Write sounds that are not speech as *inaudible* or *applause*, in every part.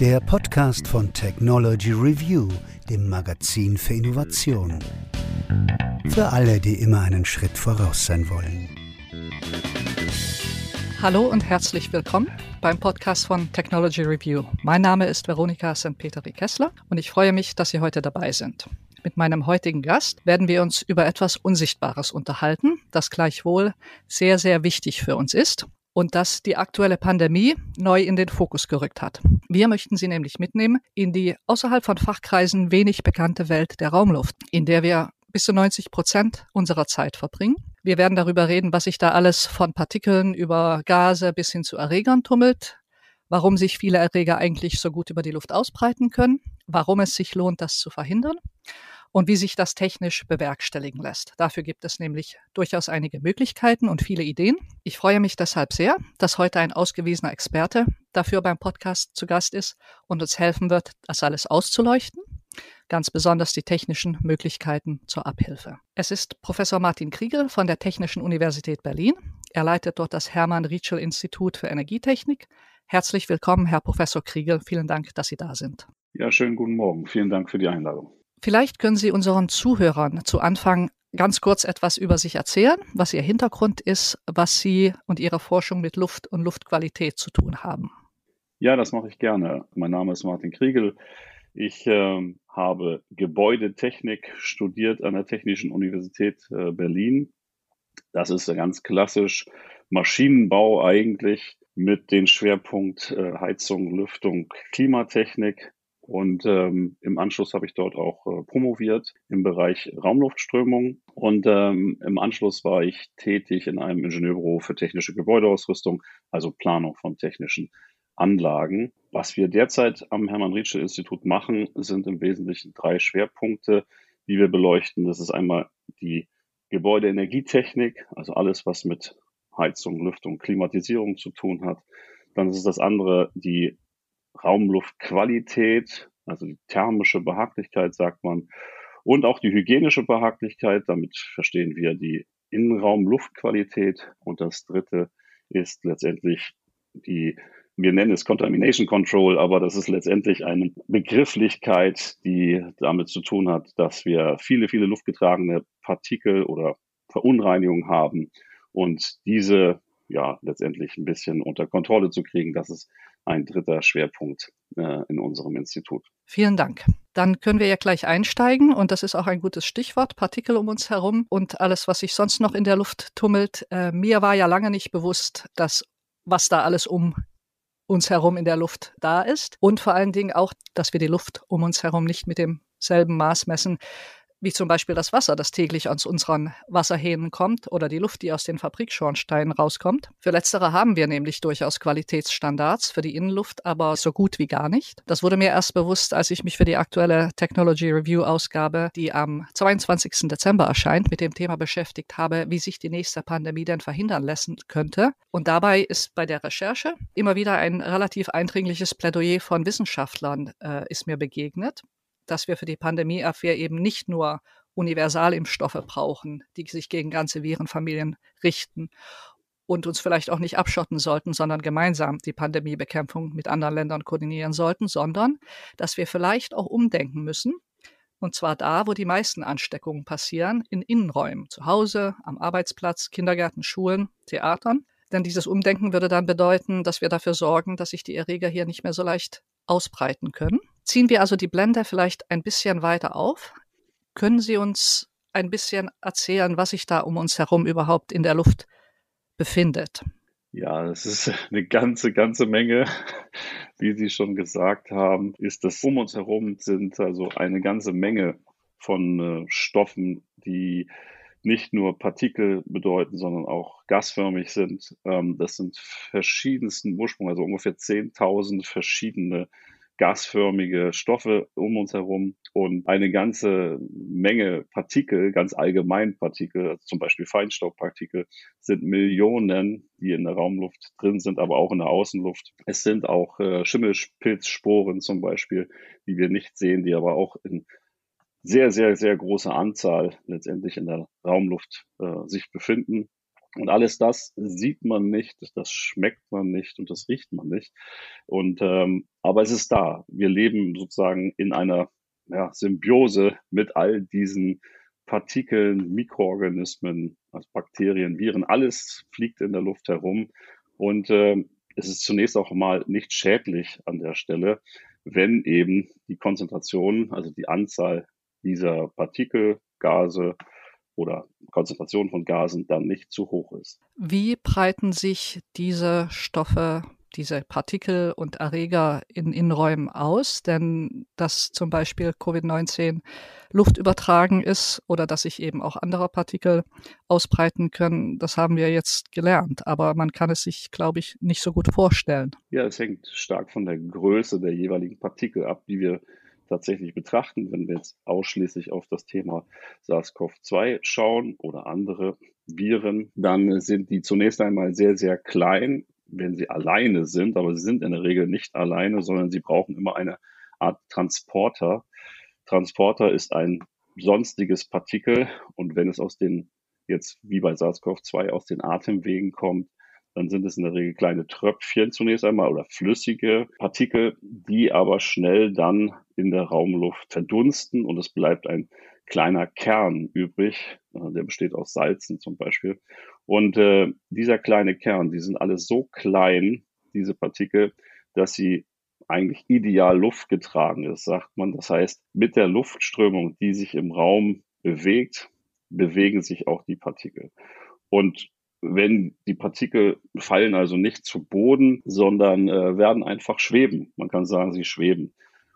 Der Podcast von Technology Review, dem Magazin für Innovation. Für alle, die immer einen Schritt voraus sein wollen. Hallo und herzlich willkommen beim Podcast von Technology Review. Mein Name ist Veronika St. Peteri Kessler und ich freue mich, dass Sie heute dabei sind. Mit meinem heutigen Gast werden wir uns über etwas Unsichtbares unterhalten, das gleichwohl sehr, sehr wichtig für uns ist und das die aktuelle Pandemie neu in den Fokus gerückt hat. Wir möchten Sie nämlich mitnehmen in die außerhalb von Fachkreisen wenig bekannte Welt der Raumluft, in der wir bis zu 90 Prozent unserer Zeit verbringen. Wir werden darüber reden, was sich da alles von Partikeln über Gase bis hin zu Erregern tummelt, warum sich viele Erreger eigentlich so gut über die Luft ausbreiten können, warum es sich lohnt, das zu verhindern und wie sich das technisch bewerkstelligen lässt. Dafür gibt es nämlich durchaus einige Möglichkeiten und viele Ideen. Ich freue mich deshalb sehr, dass heute ein ausgewiesener Experte dafür beim Podcast zu Gast ist und uns helfen wird, das alles auszuleuchten ganz besonders die technischen Möglichkeiten zur Abhilfe. Es ist Professor Martin Kriegel von der Technischen Universität Berlin. Er leitet dort das Hermann Rietschel Institut für Energietechnik. Herzlich willkommen, Herr Professor Kriegel. Vielen Dank, dass Sie da sind. Ja, schönen guten Morgen. Vielen Dank für die Einladung. Vielleicht können Sie unseren Zuhörern zu Anfang ganz kurz etwas über sich erzählen, was Ihr Hintergrund ist, was Sie und Ihre Forschung mit Luft und Luftqualität zu tun haben. Ja, das mache ich gerne. Mein Name ist Martin Kriegel. Ich äh, habe Gebäudetechnik studiert an der Technischen Universität äh, Berlin. Das ist ganz klassisch Maschinenbau eigentlich mit dem Schwerpunkt äh, Heizung, Lüftung, Klimatechnik. Und ähm, im Anschluss habe ich dort auch äh, promoviert im Bereich Raumluftströmung. Und ähm, im Anschluss war ich tätig in einem Ingenieurbüro für technische Gebäudeausrüstung, also Planung von technischen Anlagen. Was wir derzeit am Hermann Rietsche Institut machen, sind im Wesentlichen drei Schwerpunkte, die wir beleuchten. Das ist einmal die Gebäudeenergietechnik, also alles, was mit Heizung, Lüftung, Klimatisierung zu tun hat. Dann ist das andere die Raumluftqualität, also die thermische Behaglichkeit, sagt man, und auch die hygienische Behaglichkeit. Damit verstehen wir die Innenraumluftqualität. Und das dritte ist letztendlich die, wir nennen es Contamination Control, aber das ist letztendlich eine Begrifflichkeit, die damit zu tun hat, dass wir viele, viele luftgetragene Partikel oder Verunreinigungen haben und diese ja letztendlich ein bisschen unter Kontrolle zu kriegen. Das ist ein dritter Schwerpunkt äh, in unserem Institut. Vielen Dank. Dann können wir ja gleich einsteigen und das ist auch ein gutes Stichwort, Partikel um uns herum und alles, was sich sonst noch in der Luft tummelt. Äh, mir war ja lange nicht bewusst, dass was da alles um uns herum in der Luft da ist und vor allen Dingen auch, dass wir die Luft um uns herum nicht mit demselben Maß messen, wie zum Beispiel das Wasser, das täglich aus unseren Wasserhähnen kommt oder die Luft, die aus den Fabrikschornsteinen rauskommt. Für letztere haben wir nämlich durchaus Qualitätsstandards für die Innenluft, aber so gut wie gar nicht. Das wurde mir erst bewusst, als ich mich für die aktuelle Technology Review Ausgabe, die am 22. Dezember erscheint, mit dem Thema beschäftigt habe, wie sich die nächste Pandemie denn verhindern lassen könnte. Und dabei ist bei der Recherche immer wieder ein relativ eindringliches Plädoyer von Wissenschaftlern äh, ist mir begegnet dass wir für die Pandemieabwehr eben nicht nur Universalimpfstoffe brauchen, die sich gegen ganze Virenfamilien richten und uns vielleicht auch nicht abschotten sollten, sondern gemeinsam die Pandemiebekämpfung mit anderen Ländern koordinieren sollten, sondern dass wir vielleicht auch umdenken müssen. Und zwar da, wo die meisten Ansteckungen passieren, in Innenräumen, zu Hause, am Arbeitsplatz, Kindergärten, Schulen, Theatern. Denn dieses Umdenken würde dann bedeuten, dass wir dafür sorgen, dass sich die Erreger hier nicht mehr so leicht ausbreiten können. Ziehen wir also die Blende vielleicht ein bisschen weiter auf. Können Sie uns ein bisschen erzählen, was sich da um uns herum überhaupt in der Luft befindet? Ja, es ist *laughs* eine ganze, ganze Menge. Wie Sie schon gesagt haben, ist das um uns herum sind also eine ganze Menge von äh, Stoffen, die nicht nur Partikel bedeuten, sondern auch gasförmig sind. Ähm, das sind verschiedensten Ursprung, also ungefähr 10.000 verschiedene gasförmige Stoffe um uns herum und eine ganze Menge Partikel, ganz allgemein Partikel, also zum Beispiel Feinstaubpartikel, sind Millionen, die in der Raumluft drin sind, aber auch in der Außenluft. Es sind auch äh, Schimmelpilzsporen zum Beispiel, die wir nicht sehen, die aber auch in sehr, sehr, sehr großer Anzahl letztendlich in der Raumluft äh, sich befinden. Und alles das sieht man nicht, das schmeckt man nicht und das riecht man nicht. Und ähm, aber es ist da. Wir leben sozusagen in einer ja, Symbiose mit all diesen Partikeln, Mikroorganismen, also Bakterien, Viren, alles fliegt in der Luft herum. Und äh, es ist zunächst auch mal nicht schädlich an der Stelle, wenn eben die Konzentration, also die Anzahl dieser Partikel, Gase oder Konzentration von Gasen dann nicht zu hoch ist. Wie breiten sich diese Stoffe diese Partikel und Erreger in Innenräumen aus, denn dass zum Beispiel Covid-19 Luft übertragen ist oder dass sich eben auch andere Partikel ausbreiten können, das haben wir jetzt gelernt. Aber man kann es sich, glaube ich, nicht so gut vorstellen. Ja, es hängt stark von der Größe der jeweiligen Partikel ab, die wir tatsächlich betrachten. Wenn wir jetzt ausschließlich auf das Thema SARS-CoV-2 schauen oder andere Viren, dann sind die zunächst einmal sehr, sehr klein wenn sie alleine sind, aber sie sind in der Regel nicht alleine, sondern sie brauchen immer eine Art Transporter. Transporter ist ein sonstiges Partikel und wenn es aus den, jetzt wie bei SARS-CoV-2, aus den Atemwegen kommt, dann sind es in der Regel kleine Tröpfchen zunächst einmal oder flüssige Partikel, die aber schnell dann in der Raumluft verdunsten und es bleibt ein kleiner Kern übrig, äh, der besteht aus Salzen zum Beispiel. Und äh, dieser kleine Kern, die sind alle so klein, diese Partikel, dass sie eigentlich ideal luftgetragen ist, sagt man. Das heißt, mit der Luftströmung, die sich im Raum bewegt, bewegen sich auch die Partikel. Und wenn die Partikel fallen also nicht zu Boden, sondern äh, werden einfach schweben. Man kann sagen, sie schweben.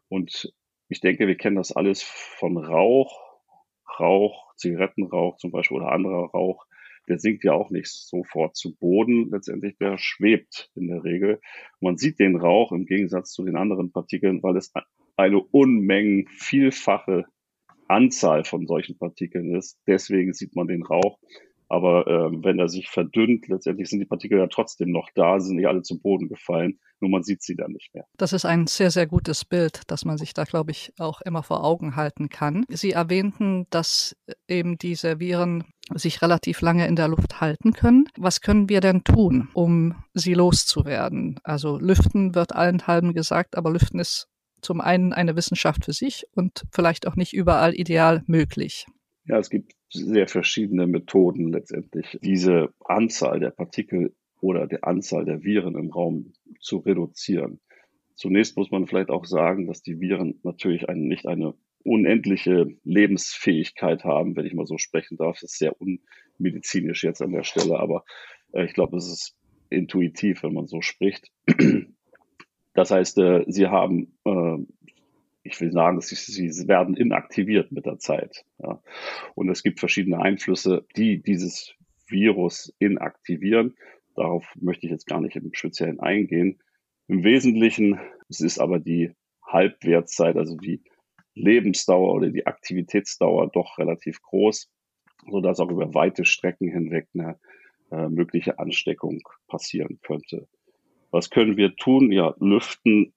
Und ich denke, wir kennen das alles von Rauch, Rauch, Zigarettenrauch zum Beispiel oder anderer Rauch, der sinkt ja auch nicht sofort zu Boden. Letztendlich, der schwebt in der Regel. Man sieht den Rauch im Gegensatz zu den anderen Partikeln, weil es eine Unmengen, vielfache Anzahl von solchen Partikeln ist. Deswegen sieht man den Rauch. Aber ähm, wenn er sich verdünnt, letztendlich sind die Partikel ja trotzdem noch da, sind nicht alle zu Boden gefallen, nur man sieht sie dann nicht mehr. Das ist ein sehr, sehr gutes Bild, das man sich da, glaube ich, auch immer vor Augen halten kann. Sie erwähnten, dass eben diese Viren sich relativ lange in der Luft halten können. Was können wir denn tun, um sie loszuwerden? Also Lüften wird allenthalben gesagt, aber Lüften ist zum einen eine Wissenschaft für sich und vielleicht auch nicht überall ideal möglich. Ja, es gibt sehr verschiedene Methoden letztendlich, diese Anzahl der Partikel oder der Anzahl der Viren im Raum zu reduzieren. Zunächst muss man vielleicht auch sagen, dass die Viren natürlich ein, nicht eine unendliche Lebensfähigkeit haben, wenn ich mal so sprechen darf. Das ist sehr unmedizinisch jetzt an der Stelle, aber äh, ich glaube, es ist intuitiv, wenn man so spricht. Das heißt, äh, sie haben äh, ich will sagen, sie, sie werden inaktiviert mit der Zeit. Ja. Und es gibt verschiedene Einflüsse, die dieses Virus inaktivieren. Darauf möchte ich jetzt gar nicht im Speziellen eingehen. Im Wesentlichen es ist aber die Halbwertszeit, also die Lebensdauer oder die Aktivitätsdauer doch relativ groß, sodass auch über weite Strecken hinweg eine äh, mögliche Ansteckung passieren könnte. Was können wir tun? Ja, lüften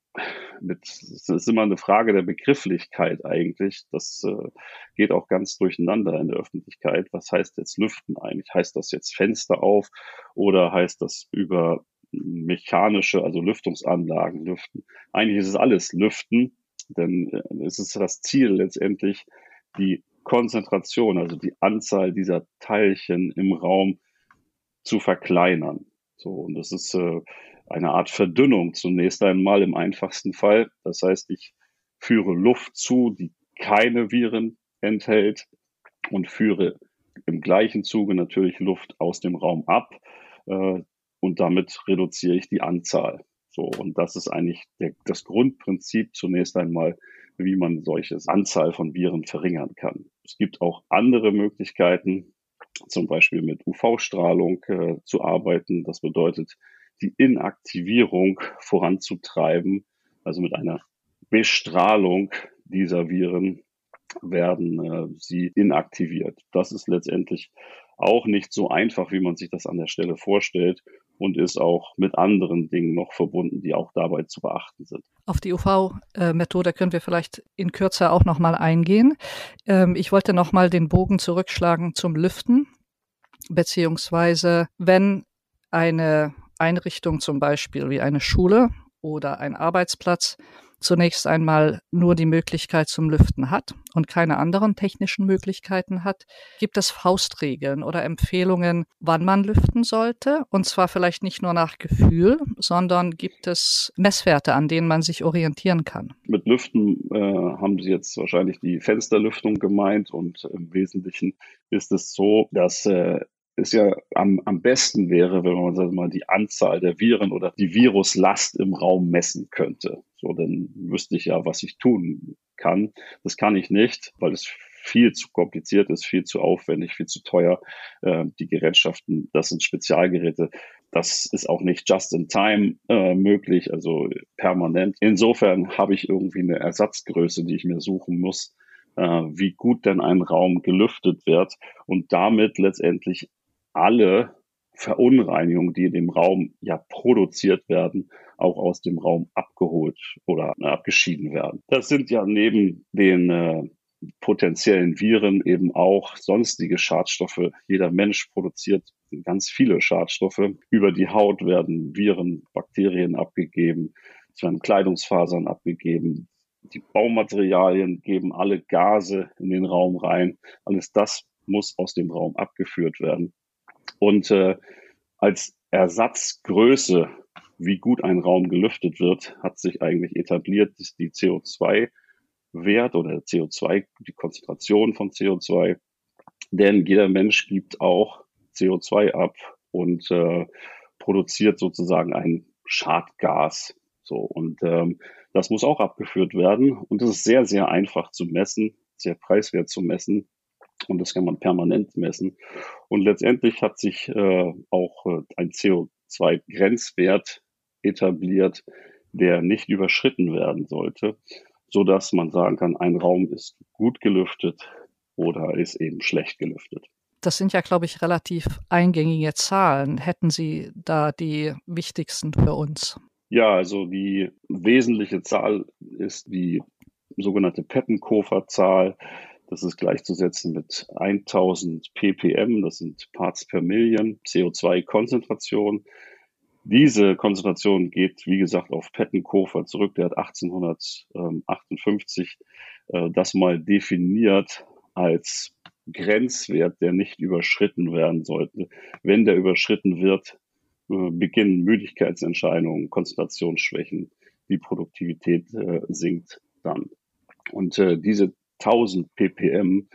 mit, das ist immer eine Frage der Begrifflichkeit eigentlich. Das äh, geht auch ganz durcheinander in der Öffentlichkeit. Was heißt jetzt lüften eigentlich? Heißt das jetzt Fenster auf oder heißt das über mechanische, also Lüftungsanlagen lüften? Eigentlich ist es alles lüften, denn äh, es ist das Ziel letztendlich, die Konzentration, also die Anzahl dieser Teilchen im Raum zu verkleinern. So, und das ist äh, eine Art Verdünnung zunächst einmal im einfachsten Fall. Das heißt, ich führe Luft zu, die keine Viren enthält und führe im gleichen Zuge natürlich Luft aus dem Raum ab äh, und damit reduziere ich die Anzahl. So, und das ist eigentlich der, das Grundprinzip zunächst einmal, wie man solche Anzahl von Viren verringern kann. Es gibt auch andere Möglichkeiten, zum Beispiel mit UV-Strahlung äh, zu arbeiten. Das bedeutet, die Inaktivierung voranzutreiben, also mit einer Bestrahlung dieser Viren werden äh, sie inaktiviert. Das ist letztendlich auch nicht so einfach, wie man sich das an der Stelle vorstellt und ist auch mit anderen Dingen noch verbunden, die auch dabei zu beachten sind. Auf die UV-Methode können wir vielleicht in Kürze auch noch mal eingehen. Ähm, ich wollte noch mal den Bogen zurückschlagen zum Lüften. beziehungsweise wenn eine Einrichtung zum Beispiel wie eine Schule oder ein Arbeitsplatz zunächst einmal nur die Möglichkeit zum Lüften hat und keine anderen technischen Möglichkeiten hat, gibt es Faustregeln oder Empfehlungen, wann man lüften sollte. Und zwar vielleicht nicht nur nach Gefühl, sondern gibt es Messwerte, an denen man sich orientieren kann. Mit Lüften äh, haben Sie jetzt wahrscheinlich die Fensterlüftung gemeint und im Wesentlichen ist es so, dass äh, es ja am, am besten wäre, wenn man sagen mal die Anzahl der Viren oder die Viruslast im Raum messen könnte. So, dann wüsste ich ja, was ich tun kann. Das kann ich nicht, weil es viel zu kompliziert ist, viel zu aufwendig, viel zu teuer. Äh, die Gerätschaften, das sind Spezialgeräte. Das ist auch nicht just in time äh, möglich, also permanent. Insofern habe ich irgendwie eine Ersatzgröße, die ich mir suchen muss, äh, wie gut denn ein Raum gelüftet wird und damit letztendlich alle Verunreinigungen, die in dem Raum ja produziert werden, auch aus dem Raum abgeholt oder äh, abgeschieden werden. Das sind ja neben den äh, potenziellen Viren eben auch sonstige Schadstoffe. Jeder Mensch produziert ganz viele Schadstoffe. Über die Haut werden Viren, Bakterien abgegeben, es werden Kleidungsfasern abgegeben. Die Baumaterialien geben alle Gase in den Raum rein. Alles das muss aus dem Raum abgeführt werden. Und äh, als Ersatzgröße, wie gut ein Raum gelüftet wird, hat sich eigentlich etabliert, dass die CO2-Wert oder CO2, die Konzentration von CO2. Denn jeder Mensch gibt auch CO2 ab und äh, produziert sozusagen ein Schadgas. So, und ähm, das muss auch abgeführt werden. Und das ist sehr, sehr einfach zu messen, sehr preiswert zu messen. Und das kann man permanent messen. Und letztendlich hat sich äh, auch äh, ein CO2-Grenzwert etabliert, der nicht überschritten werden sollte, so dass man sagen kann, ein Raum ist gut gelüftet oder ist eben schlecht gelüftet. Das sind ja, glaube ich, relativ eingängige Zahlen. Hätten Sie da die wichtigsten für uns? Ja, also die wesentliche Zahl ist die sogenannte Pettenkofer-Zahl. Das ist gleichzusetzen mit 1000 ppm, das sind Parts per Million, CO2-Konzentration. Diese Konzentration geht, wie gesagt, auf Pettenkofer zurück. Der hat 1858 äh, das mal definiert als Grenzwert, der nicht überschritten werden sollte. Wenn der überschritten wird, äh, beginnen Müdigkeitsentscheidungen, Konzentrationsschwächen, die Produktivität äh, sinkt dann. Und äh, diese 1000 ppm,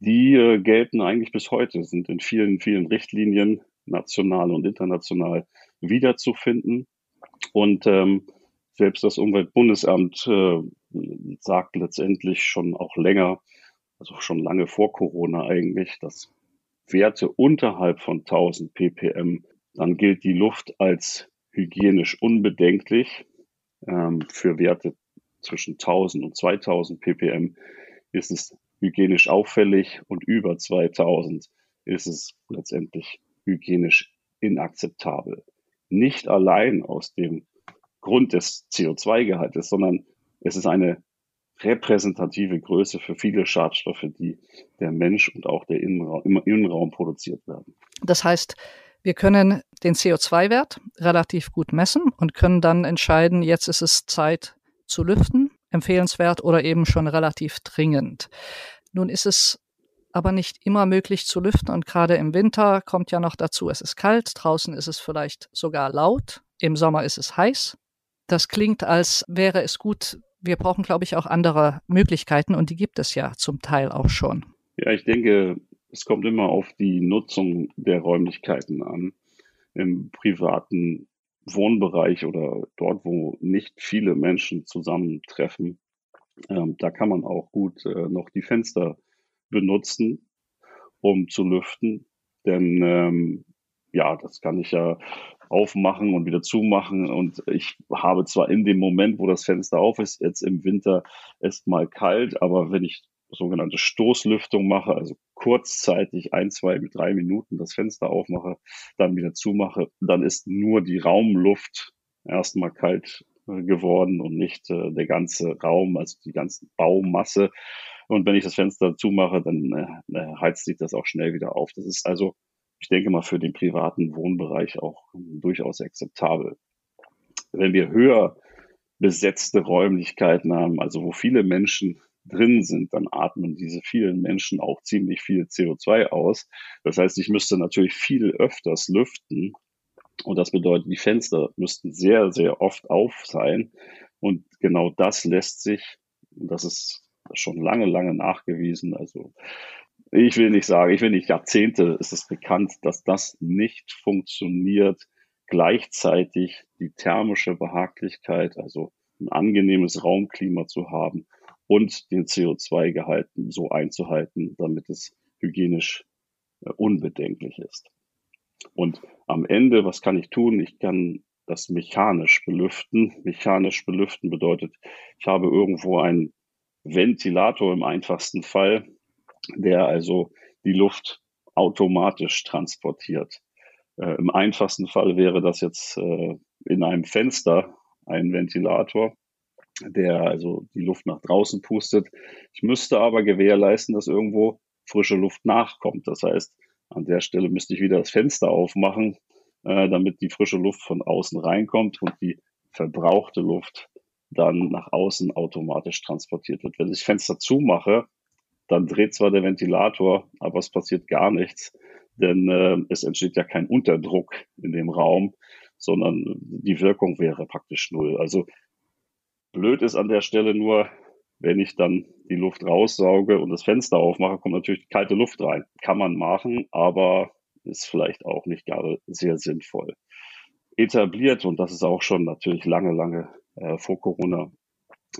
die äh, gelten eigentlich bis heute, sind in vielen, vielen Richtlinien, national und international, wiederzufinden. Und ähm, selbst das Umweltbundesamt äh, sagt letztendlich schon auch länger, also schon lange vor Corona eigentlich, dass Werte unterhalb von 1000 ppm, dann gilt die Luft als hygienisch unbedenklich. Ähm, für Werte zwischen 1000 und 2000 ppm ist es hygienisch auffällig und über 2000 ist es letztendlich hygienisch inakzeptabel. Nicht allein aus dem Grund des CO2-Gehaltes, sondern es ist eine repräsentative Größe für viele Schadstoffe, die der Mensch und auch der Innenraum, im Innenraum produziert werden. Das heißt, wir können den CO2-Wert relativ gut messen und können dann entscheiden, jetzt ist es Zeit zu lüften empfehlenswert oder eben schon relativ dringend. Nun ist es aber nicht immer möglich zu lüften und gerade im Winter kommt ja noch dazu, es ist kalt, draußen ist es vielleicht sogar laut, im Sommer ist es heiß. Das klingt, als wäre es gut. Wir brauchen, glaube ich, auch andere Möglichkeiten und die gibt es ja zum Teil auch schon. Ja, ich denke, es kommt immer auf die Nutzung der Räumlichkeiten an. Im privaten Wohnbereich oder dort, wo nicht viele Menschen zusammentreffen, ähm, da kann man auch gut äh, noch die Fenster benutzen, um zu lüften. Denn ähm, ja, das kann ich ja aufmachen und wieder zumachen. Und ich habe zwar in dem Moment, wo das Fenster auf ist, jetzt im Winter erstmal kalt, aber wenn ich sogenannte Stoßlüftung mache, also kurzzeitig ein, zwei, drei Minuten das Fenster aufmache, dann wieder zumache, dann ist nur die Raumluft erstmal kalt äh, geworden und nicht äh, der ganze Raum, also die ganze Baumasse. Und wenn ich das Fenster zumache, dann äh, äh, heizt sich das auch schnell wieder auf. Das ist also ich denke mal, für den privaten Wohnbereich auch durchaus akzeptabel. Wenn wir höher besetzte Räumlichkeiten haben, also wo viele Menschen drin sind, dann atmen diese vielen Menschen auch ziemlich viel CO2 aus. Das heißt, ich müsste natürlich viel öfters lüften. Und das bedeutet, die Fenster müssten sehr, sehr oft auf sein. Und genau das lässt sich, und das ist schon lange, lange nachgewiesen, also ich will nicht sagen, ich will nicht Jahrzehnte ist es bekannt, dass das nicht funktioniert, gleichzeitig die thermische Behaglichkeit, also ein angenehmes Raumklima zu haben und den CO2-Gehalt so einzuhalten, damit es hygienisch äh, unbedenklich ist. Und am Ende, was kann ich tun? Ich kann das mechanisch belüften. Mechanisch belüften bedeutet, ich habe irgendwo einen Ventilator im einfachsten Fall, der also die Luft automatisch transportiert. Äh, Im einfachsten Fall wäre das jetzt äh, in einem Fenster ein Ventilator der also die Luft nach draußen pustet. Ich müsste aber gewährleisten, dass irgendwo frische Luft nachkommt. Das heißt, an der Stelle müsste ich wieder das Fenster aufmachen, äh, damit die frische Luft von außen reinkommt und die verbrauchte Luft dann nach außen automatisch transportiert wird. Wenn ich das Fenster zumache, dann dreht zwar der Ventilator, aber es passiert gar nichts, denn äh, es entsteht ja kein Unterdruck in dem Raum, sondern die Wirkung wäre praktisch null. Also Blöd ist an der Stelle nur, wenn ich dann die Luft raussauge und das Fenster aufmache, kommt natürlich kalte Luft rein. Kann man machen, aber ist vielleicht auch nicht gerade sehr sinnvoll. Etabliert, und das ist auch schon natürlich lange, lange äh, vor Corona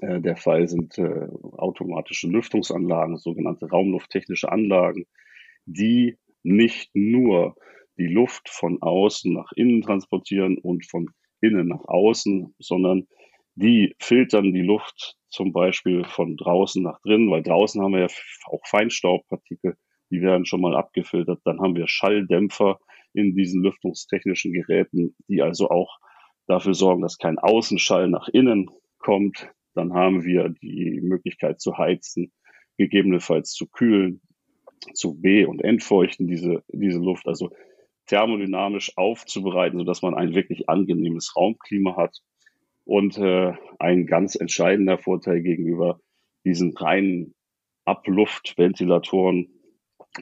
äh, der Fall, sind äh, automatische Lüftungsanlagen, sogenannte raumlufttechnische Anlagen, die nicht nur die Luft von außen nach innen transportieren und von innen nach außen, sondern die filtern die Luft zum Beispiel von draußen nach drinnen, weil draußen haben wir ja auch Feinstaubpartikel, die werden schon mal abgefiltert. Dann haben wir Schalldämpfer in diesen lüftungstechnischen Geräten, die also auch dafür sorgen, dass kein Außenschall nach innen kommt. Dann haben wir die Möglichkeit zu heizen, gegebenenfalls zu kühlen, zu be- und entfeuchten diese, diese Luft, also thermodynamisch aufzubereiten, sodass man ein wirklich angenehmes Raumklima hat. Und äh, ein ganz entscheidender Vorteil gegenüber diesen reinen Abluftventilatoren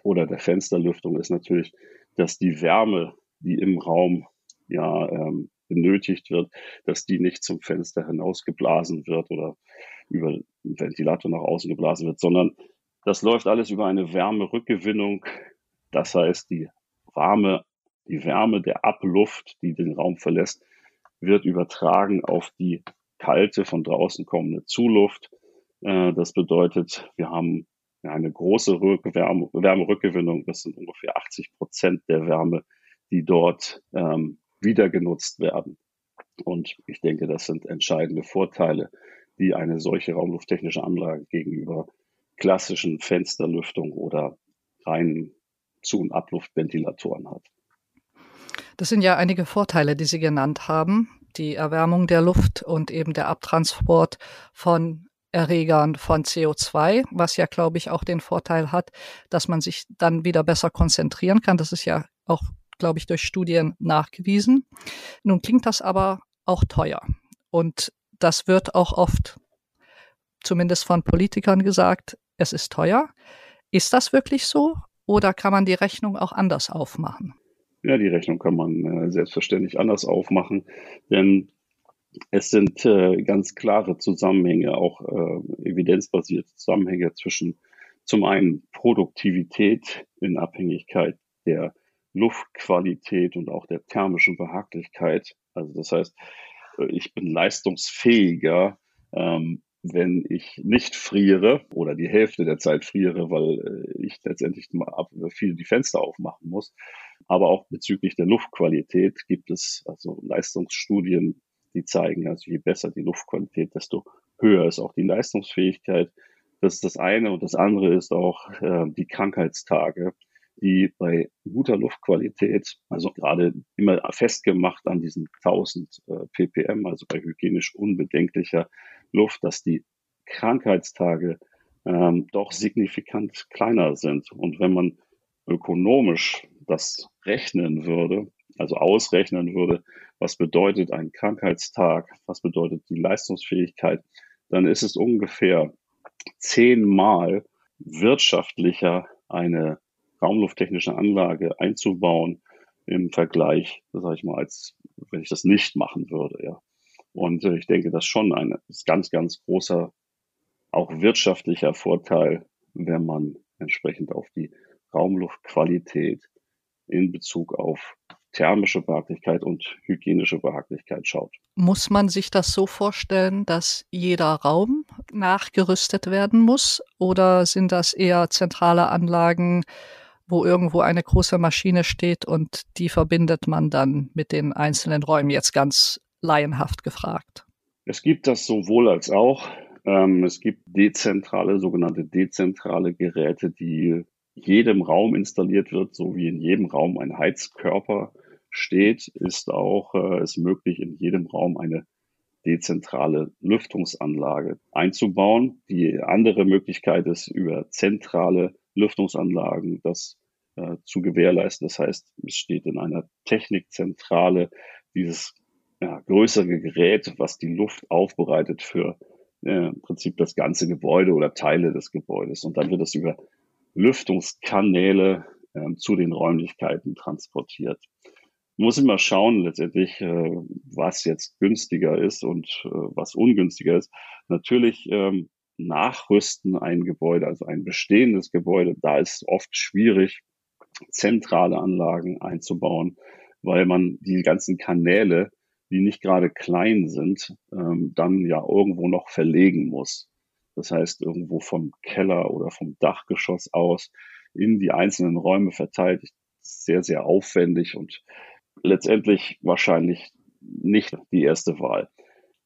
oder der Fensterlüftung ist natürlich, dass die Wärme, die im Raum ja ähm, benötigt wird, dass die nicht zum Fenster hinausgeblasen wird oder über den Ventilator nach außen geblasen wird, sondern das läuft alles über eine Wärmerückgewinnung. Das heißt, die warme, die Wärme der Abluft, die den Raum verlässt, wird übertragen auf die kalte von draußen kommende Zuluft. Äh, das bedeutet, wir haben eine große Wärme, Wärmerückgewinnung. Das sind ungefähr 80 Prozent der Wärme, die dort ähm, wieder genutzt werden. Und ich denke, das sind entscheidende Vorteile, die eine solche raumlufttechnische Anlage gegenüber klassischen Fensterlüftung oder reinen Zu- und Abluftventilatoren hat. Das sind ja einige Vorteile, die Sie genannt haben. Die Erwärmung der Luft und eben der Abtransport von Erregern von CO2, was ja, glaube ich, auch den Vorteil hat, dass man sich dann wieder besser konzentrieren kann. Das ist ja auch, glaube ich, durch Studien nachgewiesen. Nun klingt das aber auch teuer. Und das wird auch oft, zumindest von Politikern gesagt, es ist teuer. Ist das wirklich so? Oder kann man die Rechnung auch anders aufmachen? Ja, die Rechnung kann man äh, selbstverständlich anders aufmachen, denn es sind äh, ganz klare Zusammenhänge, auch äh, evidenzbasierte Zusammenhänge zwischen zum einen Produktivität in Abhängigkeit der Luftqualität und auch der thermischen Behaglichkeit. Also das heißt, äh, ich bin leistungsfähiger, ähm, wenn ich nicht friere oder die Hälfte der Zeit friere, weil äh, ich letztendlich mal viel die Fenster aufmachen muss. Aber auch bezüglich der Luftqualität gibt es also Leistungsstudien, die zeigen, also je besser die Luftqualität, desto höher ist auch die Leistungsfähigkeit. Das ist das eine. Und das andere ist auch äh, die Krankheitstage, die bei guter Luftqualität, also gerade immer festgemacht an diesen 1000 äh, ppm, also bei hygienisch unbedenklicher Luft, dass die Krankheitstage ähm, doch signifikant kleiner sind. Und wenn man ökonomisch das rechnen würde, also ausrechnen würde, was bedeutet ein Krankheitstag, was bedeutet die Leistungsfähigkeit, dann ist es ungefähr zehnmal wirtschaftlicher, eine raumlufttechnische Anlage einzubauen im Vergleich, sage ich mal, als wenn ich das nicht machen würde. Ja. Und äh, ich denke, das ist schon ein ganz, ganz großer, auch wirtschaftlicher Vorteil, wenn man entsprechend auf die Raumluftqualität in Bezug auf thermische Behaglichkeit und hygienische Behaglichkeit schaut. Muss man sich das so vorstellen, dass jeder Raum nachgerüstet werden muss oder sind das eher zentrale Anlagen, wo irgendwo eine große Maschine steht und die verbindet man dann mit den einzelnen Räumen jetzt ganz laienhaft gefragt? Es gibt das sowohl als auch. Ähm, es gibt dezentrale, sogenannte dezentrale Geräte, die jedem Raum installiert wird, so wie in jedem Raum ein Heizkörper steht, ist auch äh, es möglich, in jedem Raum eine dezentrale Lüftungsanlage einzubauen. Die andere Möglichkeit ist über zentrale Lüftungsanlagen das äh, zu gewährleisten. Das heißt, es steht in einer Technikzentrale dieses ja, größere Gerät, was die Luft aufbereitet für äh, im Prinzip das ganze Gebäude oder Teile des Gebäudes. Und dann wird es über Lüftungskanäle äh, zu den Räumlichkeiten transportiert muss immer schauen letztendlich, äh, was jetzt günstiger ist und äh, was ungünstiger ist. Natürlich ähm, nachrüsten ein Gebäude, also ein bestehendes Gebäude, da ist oft schwierig, zentrale Anlagen einzubauen, weil man die ganzen Kanäle, die nicht gerade klein sind, ähm, dann ja irgendwo noch verlegen muss. Das heißt, irgendwo vom Keller oder vom Dachgeschoss aus in die einzelnen Räume verteilt. Sehr, sehr aufwendig und letztendlich wahrscheinlich nicht die erste Wahl.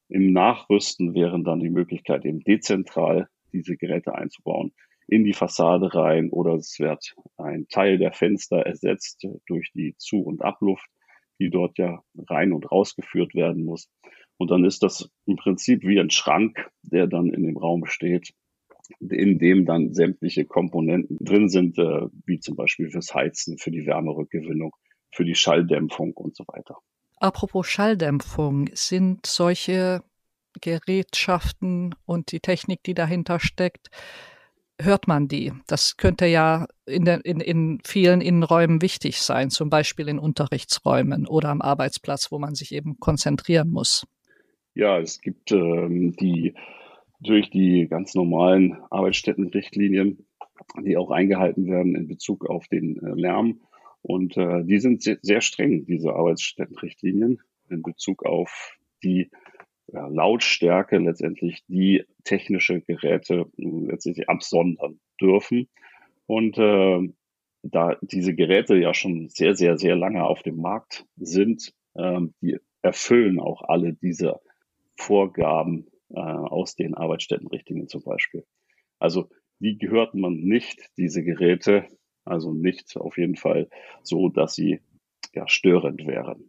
Im Nachrüsten wären dann die Möglichkeit, eben dezentral diese Geräte einzubauen, in die Fassade rein oder es wird ein Teil der Fenster ersetzt durch die Zu- und Abluft, die dort ja rein und rausgeführt werden muss. Und dann ist das im Prinzip wie ein Schrank, der dann in dem Raum steht, in dem dann sämtliche Komponenten drin sind, äh, wie zum Beispiel fürs Heizen, für die Wärmerückgewinnung, für die Schalldämpfung und so weiter. Apropos Schalldämpfung, sind solche Gerätschaften und die Technik, die dahinter steckt, hört man die? Das könnte ja in, der, in, in vielen Innenräumen wichtig sein, zum Beispiel in Unterrichtsräumen oder am Arbeitsplatz, wo man sich eben konzentrieren muss. Ja, es gibt ähm, die durch die ganz normalen Arbeitsstättenrichtlinien, die auch eingehalten werden in Bezug auf den äh, Lärm und äh, die sind sehr, sehr streng, diese Arbeitsstättenrichtlinien, in Bezug auf die ja, Lautstärke letztendlich, die technische Geräte letztendlich absondern dürfen. Und äh, da diese Geräte ja schon sehr, sehr, sehr lange auf dem Markt sind, äh, die erfüllen auch alle diese Vorgaben äh, aus den Arbeitsstättenrichtlinien zum Beispiel. Also die gehört man nicht, diese Geräte, also nicht auf jeden Fall so, dass sie ja, störend wären.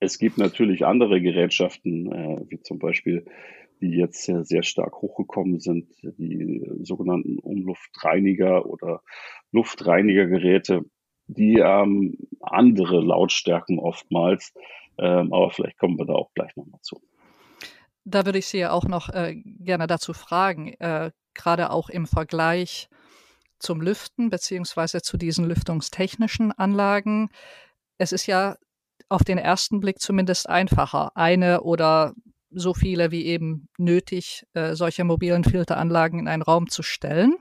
Es gibt natürlich andere Gerätschaften, äh, wie zum Beispiel, die jetzt sehr, sehr stark hochgekommen sind, die sogenannten Umluftreiniger oder Luftreinigergeräte, die ähm, andere Lautstärken oftmals, ähm, aber vielleicht kommen wir da auch gleich nochmal zu. Da würde ich Sie ja auch noch äh, gerne dazu fragen, äh, gerade auch im Vergleich zum Lüften beziehungsweise zu diesen lüftungstechnischen Anlagen. Es ist ja auf den ersten Blick zumindest einfacher, eine oder so viele wie eben nötig äh, solche mobilen Filteranlagen in einen Raum zu stellen.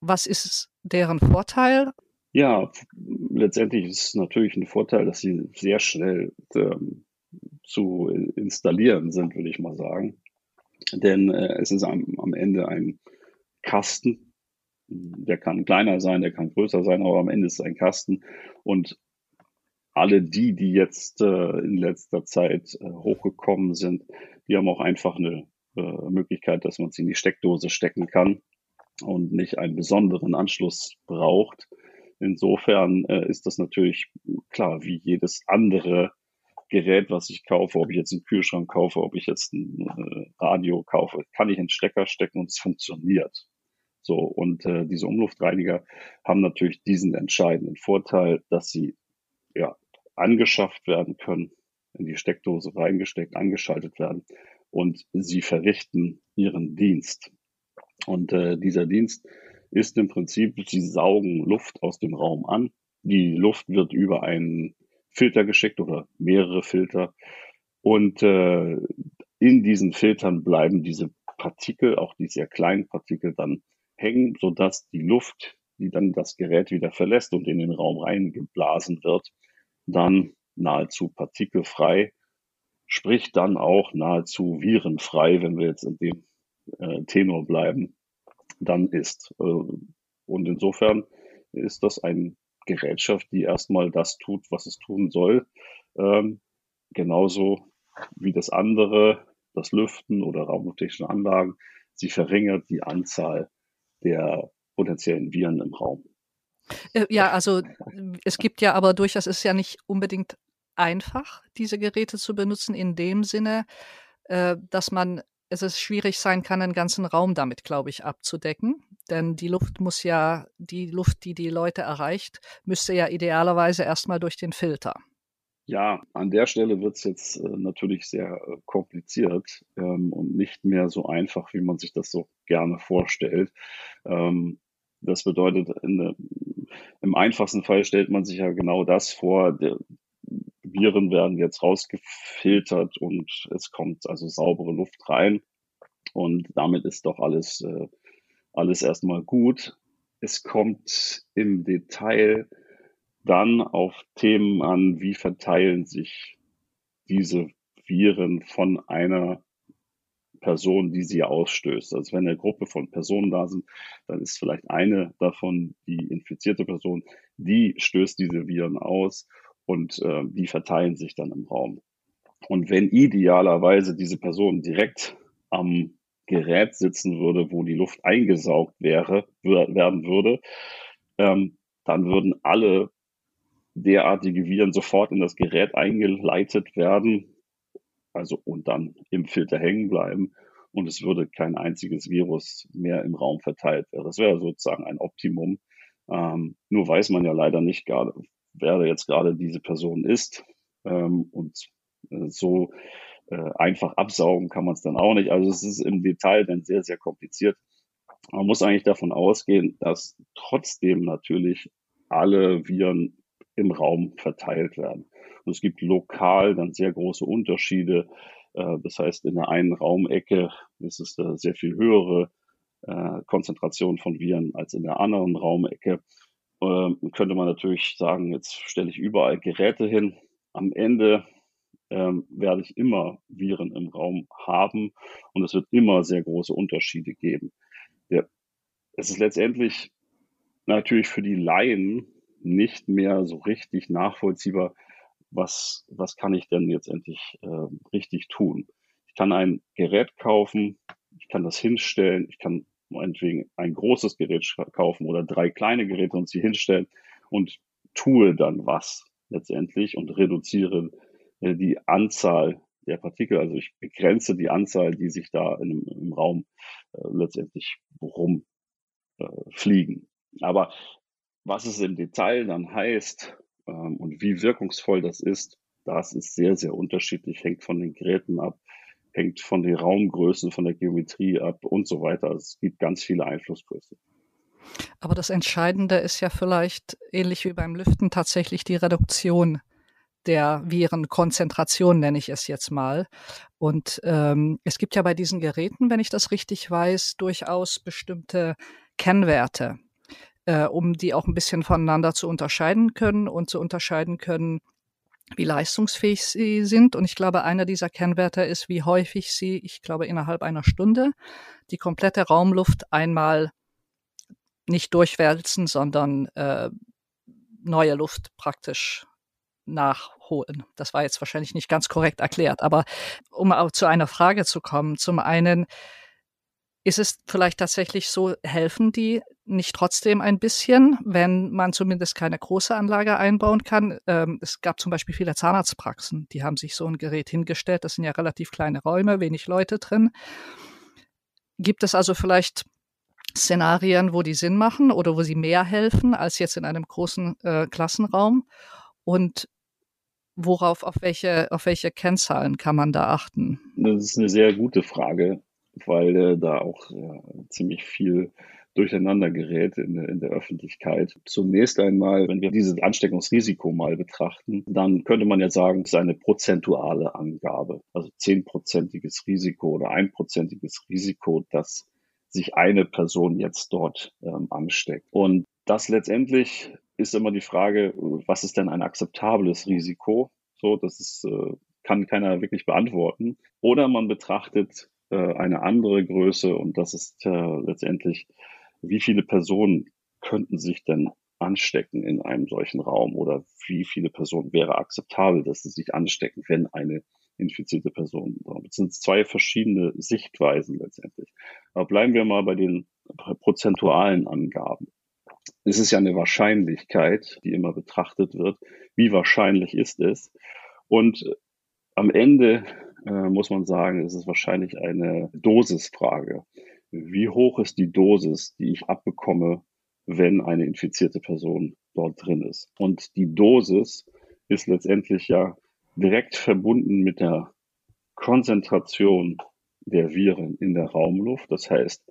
Was ist deren Vorteil? Ja, letztendlich ist es natürlich ein Vorteil, dass sie sehr schnell ähm, zu installieren sind, würde ich mal sagen. Denn äh, es ist am, am Ende ein Kasten, der kann kleiner sein, der kann größer sein, aber am Ende ist es ein Kasten. Und alle die, die jetzt äh, in letzter Zeit äh, hochgekommen sind, die haben auch einfach eine äh, Möglichkeit, dass man sie in die Steckdose stecken kann und nicht einen besonderen Anschluss braucht. Insofern äh, ist das natürlich klar, wie jedes andere Gerät, was ich kaufe, ob ich jetzt einen Kühlschrank kaufe, ob ich jetzt ein äh, Radio kaufe, kann ich einen Stecker stecken und es funktioniert. So, und äh, diese Umluftreiniger haben natürlich diesen entscheidenden Vorteil, dass sie ja angeschafft werden können, in die Steckdose reingesteckt, angeschaltet werden und sie verrichten ihren Dienst. Und äh, dieser Dienst ist im Prinzip, sie saugen Luft aus dem Raum an. Die Luft wird über einen Filter geschickt oder mehrere Filter. Und äh, in diesen Filtern bleiben diese Partikel, auch die sehr kleinen Partikel, dann hängen, sodass die Luft, die dann das Gerät wieder verlässt und in den Raum reingeblasen wird, dann nahezu partikelfrei, sprich dann auch nahezu virenfrei, wenn wir jetzt in dem äh, Tenor bleiben, dann ist. Äh, und insofern ist das eine Gerätschaft, die erstmal das tut, was es tun soll. Ähm, genauso wie das andere, das Lüften oder raumtechnische Anlagen. Sie verringert die Anzahl der potenziellen Viren im Raum. Äh, ja, also es gibt ja aber durchaus, es ist ja nicht unbedingt einfach, diese Geräte zu benutzen, in dem Sinne, äh, dass man es ist schwierig sein kann, einen ganzen Raum damit, glaube ich, abzudecken. Denn die Luft muss ja, die Luft, die die Leute erreicht, müsste ja idealerweise erstmal durch den Filter. Ja, an der Stelle wird es jetzt äh, natürlich sehr äh, kompliziert ähm, und nicht mehr so einfach, wie man sich das so gerne vorstellt. Ähm, das bedeutet, der, im einfachsten Fall stellt man sich ja genau das vor. Der, Viren werden jetzt rausgefiltert und es kommt also saubere Luft rein. Und damit ist doch alles, äh, alles erstmal gut. Es kommt im Detail dann auf Themen an, wie verteilen sich diese Viren von einer Person, die sie ausstößt. Also wenn eine Gruppe von Personen da sind, dann ist vielleicht eine davon die infizierte Person, die stößt diese Viren aus und äh, die verteilen sich dann im Raum. Und wenn idealerweise diese Person direkt am Gerät sitzen würde, wo die Luft eingesaugt wäre, werden würde, ähm, dann würden alle derartige Viren sofort in das Gerät eingeleitet werden, also und dann im Filter hängen bleiben und es würde kein einziges Virus mehr im Raum verteilt werden. Das wäre sozusagen ein Optimum. Ähm, nur weiß man ja leider nicht gerade, wer jetzt gerade diese Person ist. Ähm, und äh, so äh, einfach absaugen kann man es dann auch nicht. Also es ist im Detail dann sehr, sehr kompliziert. Man muss eigentlich davon ausgehen, dass trotzdem natürlich alle Viren im Raum verteilt werden. Und es gibt lokal dann sehr große Unterschiede. Äh, das heißt, in der einen Raumecke ist es eine sehr viel höhere äh, Konzentration von Viren als in der anderen Raumecke. Ähm, könnte man natürlich sagen, jetzt stelle ich überall Geräte hin. Am Ende ähm, werde ich immer Viren im Raum haben und es wird immer sehr große Unterschiede geben. Der, es ist letztendlich natürlich für die Laien nicht mehr so richtig nachvollziehbar, was, was kann ich denn jetzt endlich äh, richtig tun. Ich kann ein Gerät kaufen, ich kann das hinstellen, ich kann meinetwegen ein großes Gerät kaufen oder drei kleine Geräte und sie hinstellen und tue dann was letztendlich und reduziere die Anzahl der Partikel. Also ich begrenze die Anzahl, die sich da in, im Raum äh, letztendlich rumfliegen. Äh, Aber was es im Detail dann heißt ähm, und wie wirkungsvoll das ist, das ist sehr, sehr unterschiedlich, hängt von den Geräten ab, hängt von den Raumgrößen, von der Geometrie ab und so weiter. Es gibt ganz viele Einflussgrößen. Aber das Entscheidende ist ja vielleicht ähnlich wie beim Lüften tatsächlich die Reduktion der Virenkonzentration, nenne ich es jetzt mal. Und ähm, es gibt ja bei diesen Geräten, wenn ich das richtig weiß, durchaus bestimmte Kennwerte äh, um die auch ein bisschen voneinander zu unterscheiden können und zu unterscheiden können, wie leistungsfähig sie sind. Und ich glaube, einer dieser Kennwerte ist, wie häufig sie, ich glaube, innerhalb einer Stunde die komplette Raumluft einmal nicht durchwälzen, sondern äh, neue Luft praktisch nachholen. Das war jetzt wahrscheinlich nicht ganz korrekt erklärt, aber um auch zu einer Frage zu kommen, zum einen, ist es vielleicht tatsächlich so, helfen die nicht trotzdem ein bisschen, wenn man zumindest keine große Anlage einbauen kann? Ähm, es gab zum Beispiel viele Zahnarztpraxen, die haben sich so ein Gerät hingestellt. Das sind ja relativ kleine Räume, wenig Leute drin. Gibt es also vielleicht Szenarien, wo die Sinn machen oder wo sie mehr helfen als jetzt in einem großen äh, Klassenraum? Und worauf, auf welche, auf welche Kennzahlen kann man da achten? Das ist eine sehr gute Frage, weil äh, da auch ja, ziemlich viel durcheinander gerät in, in, der Öffentlichkeit. Zunächst einmal, wenn wir dieses Ansteckungsrisiko mal betrachten, dann könnte man ja sagen, es ist eine prozentuale Angabe. Also zehnprozentiges Risiko oder einprozentiges Risiko, dass sich eine Person jetzt dort ähm, ansteckt. Und das letztendlich ist immer die Frage, was ist denn ein akzeptables Risiko? So, das ist, äh, kann keiner wirklich beantworten. Oder man betrachtet äh, eine andere Größe und das ist äh, letztendlich, wie viele Personen könnten sich denn anstecken in einem solchen Raum oder wie viele Personen wäre akzeptabel, dass sie sich anstecken, wenn eine infizierte Person. Das sind zwei verschiedene Sichtweisen letztendlich. Aber bleiben wir mal bei den prozentualen Angaben. Es ist ja eine Wahrscheinlichkeit, die immer betrachtet wird. Wie wahrscheinlich ist es? Und am Ende äh, muss man sagen, es ist wahrscheinlich eine Dosisfrage. Wie hoch ist die Dosis, die ich abbekomme, wenn eine infizierte Person dort drin ist? Und die Dosis ist letztendlich ja direkt verbunden mit der Konzentration der Viren in der Raumluft. Das heißt,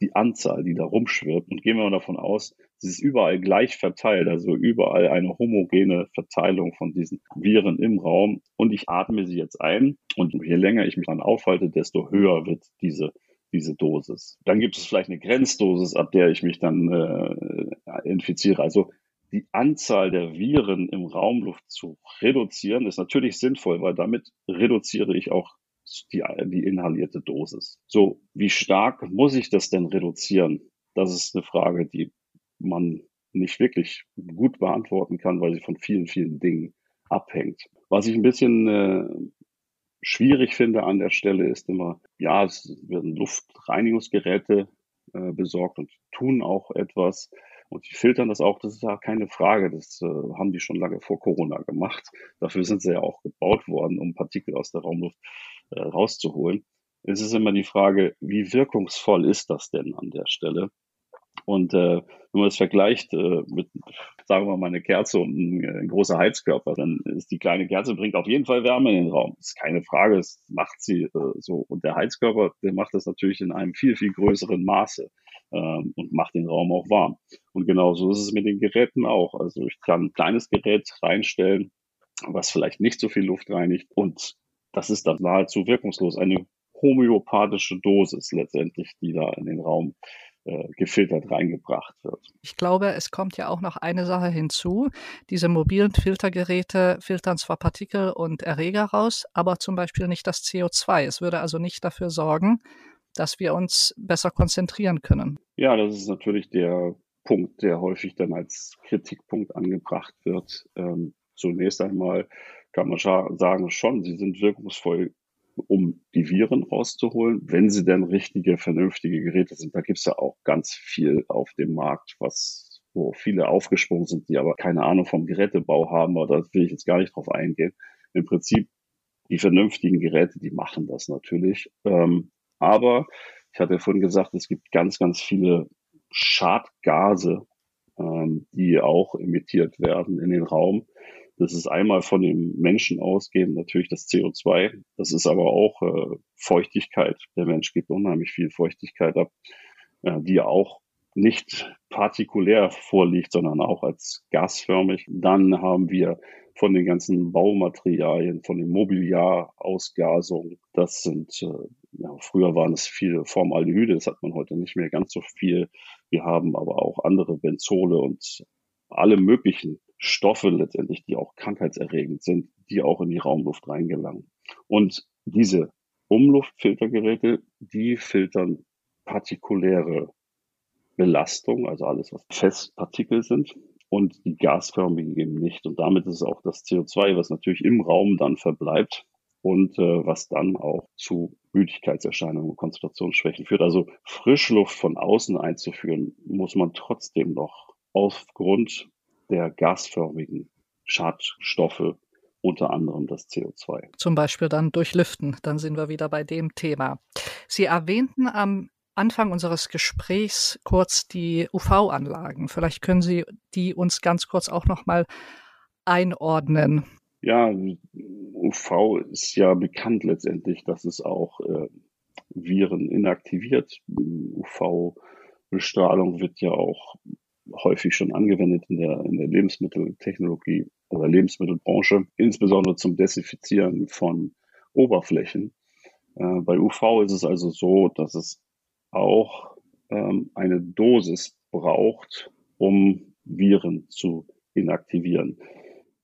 die Anzahl, die da rumschwirrt. Und gehen wir mal davon aus, sie ist überall gleich verteilt, also überall eine homogene Verteilung von diesen Viren im Raum. Und ich atme sie jetzt ein. Und je länger ich mich dann aufhalte, desto höher wird diese diese Dosis. Dann gibt es vielleicht eine Grenzdosis, ab der ich mich dann äh, infiziere. Also die Anzahl der Viren im Raumluft zu reduzieren, ist natürlich sinnvoll, weil damit reduziere ich auch die, die inhalierte Dosis. So, wie stark muss ich das denn reduzieren? Das ist eine Frage, die man nicht wirklich gut beantworten kann, weil sie von vielen, vielen Dingen abhängt. Was ich ein bisschen äh, schwierig finde an der Stelle ist immer, ja, es werden Luftreinigungsgeräte äh, besorgt und tun auch etwas. Und die filtern das auch, das ist ja keine Frage. Das äh, haben die schon lange vor Corona gemacht. Dafür sind sie ja auch gebaut worden, um Partikel aus der Raumluft äh, rauszuholen. Es ist immer die Frage, wie wirkungsvoll ist das denn an der Stelle? Und äh, wenn man das vergleicht äh, mit, sagen wir mal, eine Kerze und ein, äh, ein, großer Heizkörper, dann ist die kleine Kerze bringt auf jeden Fall Wärme in den Raum. Das ist keine Frage, das macht sie äh, so. Und der Heizkörper, der macht das natürlich in einem viel, viel größeren Maße ähm, und macht den Raum auch warm. Und genauso ist es mit den Geräten auch. Also ich kann ein kleines Gerät reinstellen, was vielleicht nicht so viel Luft reinigt und das ist dann nahezu wirkungslos. Eine homöopathische Dosis letztendlich, die da in den Raum äh, gefiltert reingebracht wird. Ich glaube, es kommt ja auch noch eine Sache hinzu. Diese mobilen Filtergeräte filtern zwar Partikel und Erreger raus, aber zum Beispiel nicht das CO2. Es würde also nicht dafür sorgen, dass wir uns besser konzentrieren können. Ja, das ist natürlich der Punkt, der häufig dann als Kritikpunkt angebracht wird. Ähm, zunächst einmal kann man sagen, schon, sie sind wirkungsvoll, um die Viren rauszuholen, wenn sie denn richtige, vernünftige Geräte sind. Da gibt es ja auch ganz viel auf dem Markt, was wo viele aufgesprungen sind, die aber keine Ahnung vom Gerätebau haben, aber da will ich jetzt gar nicht drauf eingehen. Im Prinzip die vernünftigen Geräte, die machen das natürlich. Ähm, aber ich hatte vorhin gesagt, es gibt ganz, ganz viele Schadgase, ähm, die auch emittiert werden in den Raum. Das ist einmal von dem Menschen ausgehend natürlich das CO2. Das ist aber auch äh, Feuchtigkeit. Der Mensch gibt unheimlich viel Feuchtigkeit ab, äh, die auch nicht partikulär vorliegt, sondern auch als gasförmig. Dann haben wir von den ganzen Baumaterialien, von den Mobiliarausgasungen. Das sind, äh, ja, früher waren es viele Formaldehyde, das hat man heute nicht mehr ganz so viel. Wir haben aber auch andere Benzole und alle möglichen Stoffe letztendlich, die auch krankheitserregend sind, die auch in die Raumluft reingelangen. Und diese Umluftfiltergeräte, die filtern partikuläre Belastung, also alles, was Festpartikel sind, und die gasförmigen eben nicht. Und damit ist es auch das CO2, was natürlich im Raum dann verbleibt und äh, was dann auch zu Müdigkeitserscheinungen und Konzentrationsschwächen führt. Also Frischluft von außen einzuführen, muss man trotzdem noch aufgrund der gasförmigen Schadstoffe unter anderem das CO2. Zum Beispiel dann durch Lüften, dann sind wir wieder bei dem Thema. Sie erwähnten am Anfang unseres Gesprächs kurz die UV-Anlagen. Vielleicht können Sie die uns ganz kurz auch noch mal einordnen. Ja, UV ist ja bekannt letztendlich, dass es auch äh, Viren inaktiviert. UV-Bestrahlung wird ja auch häufig schon angewendet in der, in der Lebensmitteltechnologie oder Lebensmittelbranche, insbesondere zum Desinfizieren von Oberflächen. Äh, bei UV ist es also so, dass es auch ähm, eine Dosis braucht, um Viren zu inaktivieren.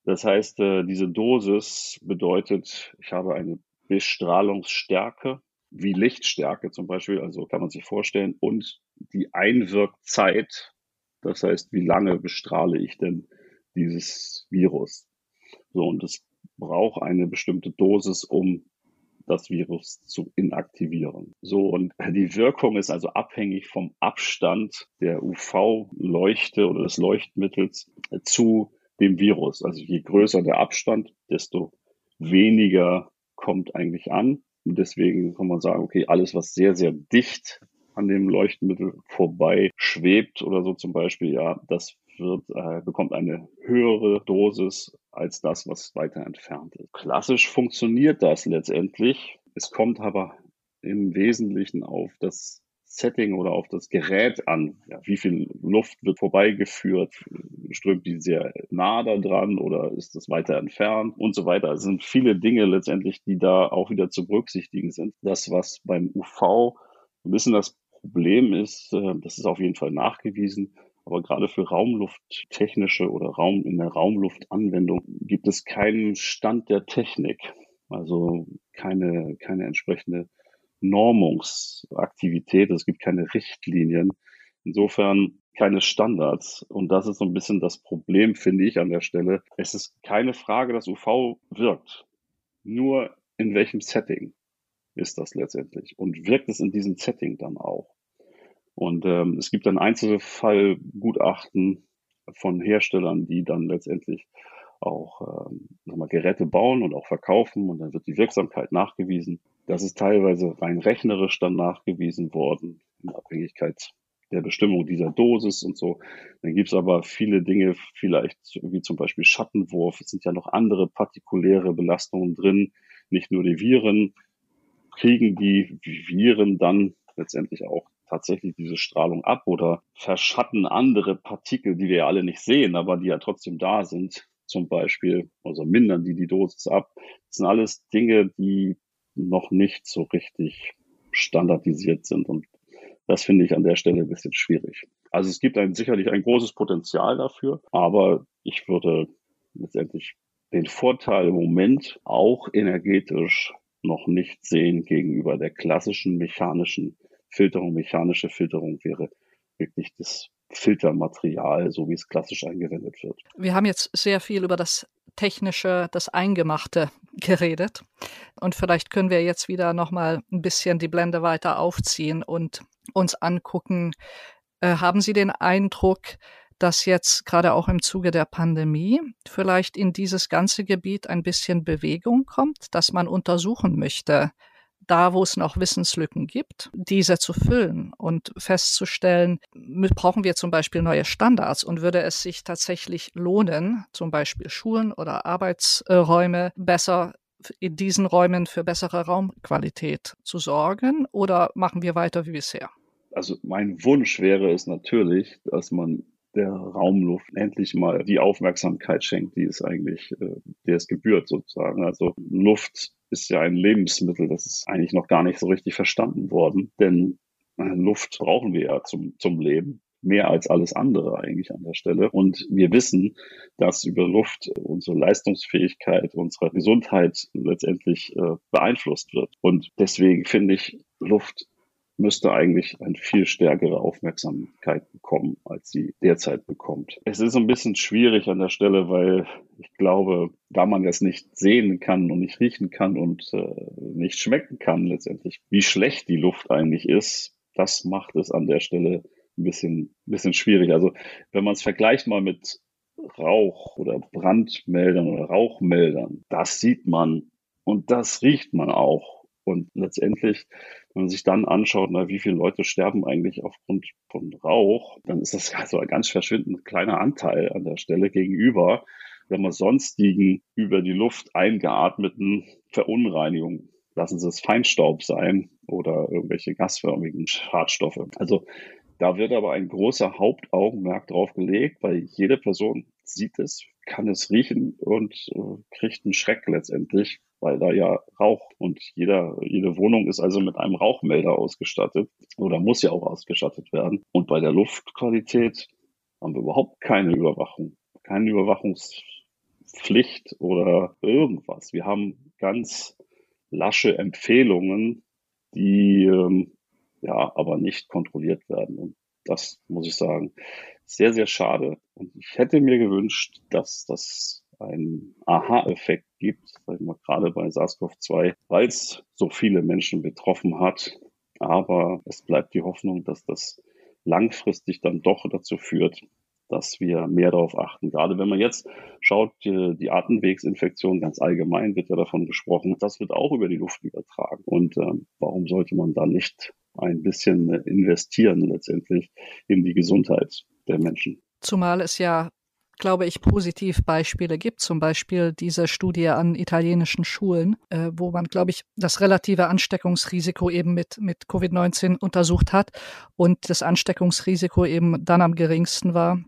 Das heißt, äh, diese Dosis bedeutet, ich habe eine Bestrahlungsstärke, wie Lichtstärke zum Beispiel, also kann man sich vorstellen, und die Einwirkzeit, das heißt, wie lange bestrahle ich denn dieses Virus? So, und es braucht eine bestimmte Dosis, um das Virus zu inaktivieren. So, und die Wirkung ist also abhängig vom Abstand der UV-Leuchte oder des Leuchtmittels zu dem Virus. Also je größer der Abstand, desto weniger kommt eigentlich an. Und deswegen kann man sagen, okay, alles, was sehr, sehr dicht an dem Leuchtmittel vorbei schwebt oder so zum Beispiel, ja, das wird, äh, bekommt eine höhere Dosis als das, was weiter entfernt ist. Klassisch funktioniert das letztendlich. Es kommt aber im Wesentlichen auf das Setting oder auf das Gerät an. Ja, wie viel Luft wird vorbeigeführt? Strömt die sehr nah da dran oder ist es weiter entfernt und so weiter? Es sind viele Dinge letztendlich, die da auch wieder zu berücksichtigen sind. Das, was beim UV ein bisschen das Problem ist, äh, das ist auf jeden Fall nachgewiesen, aber gerade für raumlufttechnische oder Raum in der Raumluftanwendung gibt es keinen Stand der Technik, also keine, keine entsprechende Normungsaktivität. Es gibt keine Richtlinien. Insofern keine Standards. Und das ist so ein bisschen das Problem, finde ich, an der Stelle. Es ist keine Frage, dass UV wirkt. Nur in welchem Setting ist das letztendlich? Und wirkt es in diesem Setting dann auch? Und ähm, es gibt dann Einzelfallgutachten von Herstellern, die dann letztendlich auch ähm, nochmal Geräte bauen und auch verkaufen und dann wird die Wirksamkeit nachgewiesen. Das ist teilweise rein rechnerisch dann nachgewiesen worden, in Abhängigkeit der Bestimmung dieser Dosis und so. Dann gibt es aber viele Dinge, vielleicht wie zum Beispiel Schattenwurf. Es sind ja noch andere partikuläre Belastungen drin. Nicht nur die Viren. Kriegen die Viren dann letztendlich auch tatsächlich diese Strahlung ab oder verschatten andere Partikel, die wir ja alle nicht sehen, aber die ja trotzdem da sind, zum Beispiel, also mindern die die Dosis ab. Das sind alles Dinge, die noch nicht so richtig standardisiert sind. Und das finde ich an der Stelle ein bisschen schwierig. Also es gibt ein, sicherlich ein großes Potenzial dafür, aber ich würde letztendlich den Vorteil im Moment auch energetisch noch nicht sehen gegenüber der klassischen mechanischen Filterung. Mechanische Filterung wäre wirklich das Filtermaterial, so wie es klassisch angewendet wird. Wir haben jetzt sehr viel über das technische, das Eingemachte geredet. Und vielleicht können wir jetzt wieder nochmal ein bisschen die Blende weiter aufziehen und uns angucken. Äh, haben Sie den Eindruck, dass jetzt gerade auch im Zuge der Pandemie vielleicht in dieses ganze Gebiet ein bisschen Bewegung kommt, dass man untersuchen möchte, da, wo es noch Wissenslücken gibt, diese zu füllen und festzustellen, brauchen wir zum Beispiel neue Standards und würde es sich tatsächlich lohnen, zum Beispiel Schulen oder Arbeitsräume besser in diesen Räumen für bessere Raumqualität zu sorgen oder machen wir weiter wie bisher? Also mein Wunsch wäre es natürlich, dass man der Raumluft endlich mal die Aufmerksamkeit schenkt, die es eigentlich, äh, der es gebührt sozusagen. Also Luft ist ja ein Lebensmittel, das ist eigentlich noch gar nicht so richtig verstanden worden, denn äh, Luft brauchen wir ja zum, zum Leben mehr als alles andere eigentlich an der Stelle. Und wir wissen, dass über Luft unsere Leistungsfähigkeit, unsere Gesundheit letztendlich äh, beeinflusst wird. Und deswegen finde ich Luft müsste eigentlich eine viel stärkere Aufmerksamkeit bekommen, als sie derzeit bekommt. Es ist ein bisschen schwierig an der Stelle, weil ich glaube, da man das nicht sehen kann und nicht riechen kann und äh, nicht schmecken kann letztendlich, wie schlecht die Luft eigentlich ist, das macht es an der Stelle ein bisschen, bisschen schwierig. Also wenn man es vergleicht mal mit Rauch oder Brandmeldern oder Rauchmeldern, das sieht man und das riecht man auch. Und letztendlich Wenn man sich dann anschaut, na, wie viele Leute sterben eigentlich aufgrund von Rauch, dann ist das *laughs* also ein ganz verschwindend kleiner Anteil an der Stelle gegenüber, wenn man sonstigen über die Luft eingeatmeten Verunreinigungen lassen Sie es Feinstaub sein oder irgendwelche gasförmigen Schadstoffe. Also da wird aber ein großer Hauptaugenmerk drauf gelegt, weil jede Person sieht es, kann es riechen und äh, kriegt einen Schreck letztendlich, weil da ja Rauch und jeder, jede Wohnung ist also mit einem Rauchmelder ausgestattet oder muss ja auch ausgestattet werden. Und bei der Luftqualität haben wir überhaupt keine Überwachung, keine Überwachungspflicht oder irgendwas. Wir haben ganz lasche Empfehlungen, die ähm, ja aber nicht kontrolliert werden. Und das muss ich sagen, sehr, sehr schade. Und ich hätte mir gewünscht, dass das einen Aha-Effekt gibt, sag ich mal, gerade bei SARS-CoV-2, weil es so viele Menschen betroffen hat. Aber es bleibt die Hoffnung, dass das langfristig dann doch dazu führt, dass wir mehr darauf achten. Gerade wenn man jetzt schaut, die, Atemwegsinfektion ganz allgemein wird ja davon gesprochen, das wird auch über die Luft übertragen. Und ähm, warum sollte man dann nicht ein bisschen investieren letztendlich in die Gesundheit der Menschen? Zumal es ja glaube ich, positiv Beispiele gibt. Zum Beispiel diese Studie an italienischen Schulen, äh, wo man, glaube ich, das relative Ansteckungsrisiko eben mit, mit Covid-19 untersucht hat und das Ansteckungsrisiko eben dann am geringsten war,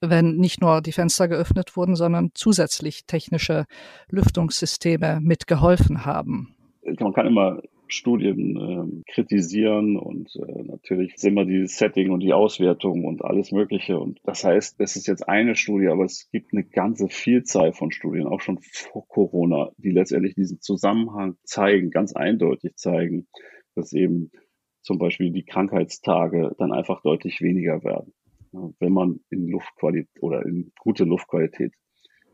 wenn nicht nur die Fenster geöffnet wurden, sondern zusätzlich technische Lüftungssysteme mitgeholfen haben. Man kann immer Studien äh, kritisieren und äh, natürlich ist immer die Setting und die Auswertung und alles Mögliche. Und das heißt, es ist jetzt eine Studie, aber es gibt eine ganze Vielzahl von Studien, auch schon vor Corona, die letztendlich diesen Zusammenhang zeigen, ganz eindeutig zeigen, dass eben zum Beispiel die Krankheitstage dann einfach deutlich weniger werden wenn man in Luftqualität oder in gute Luftqualität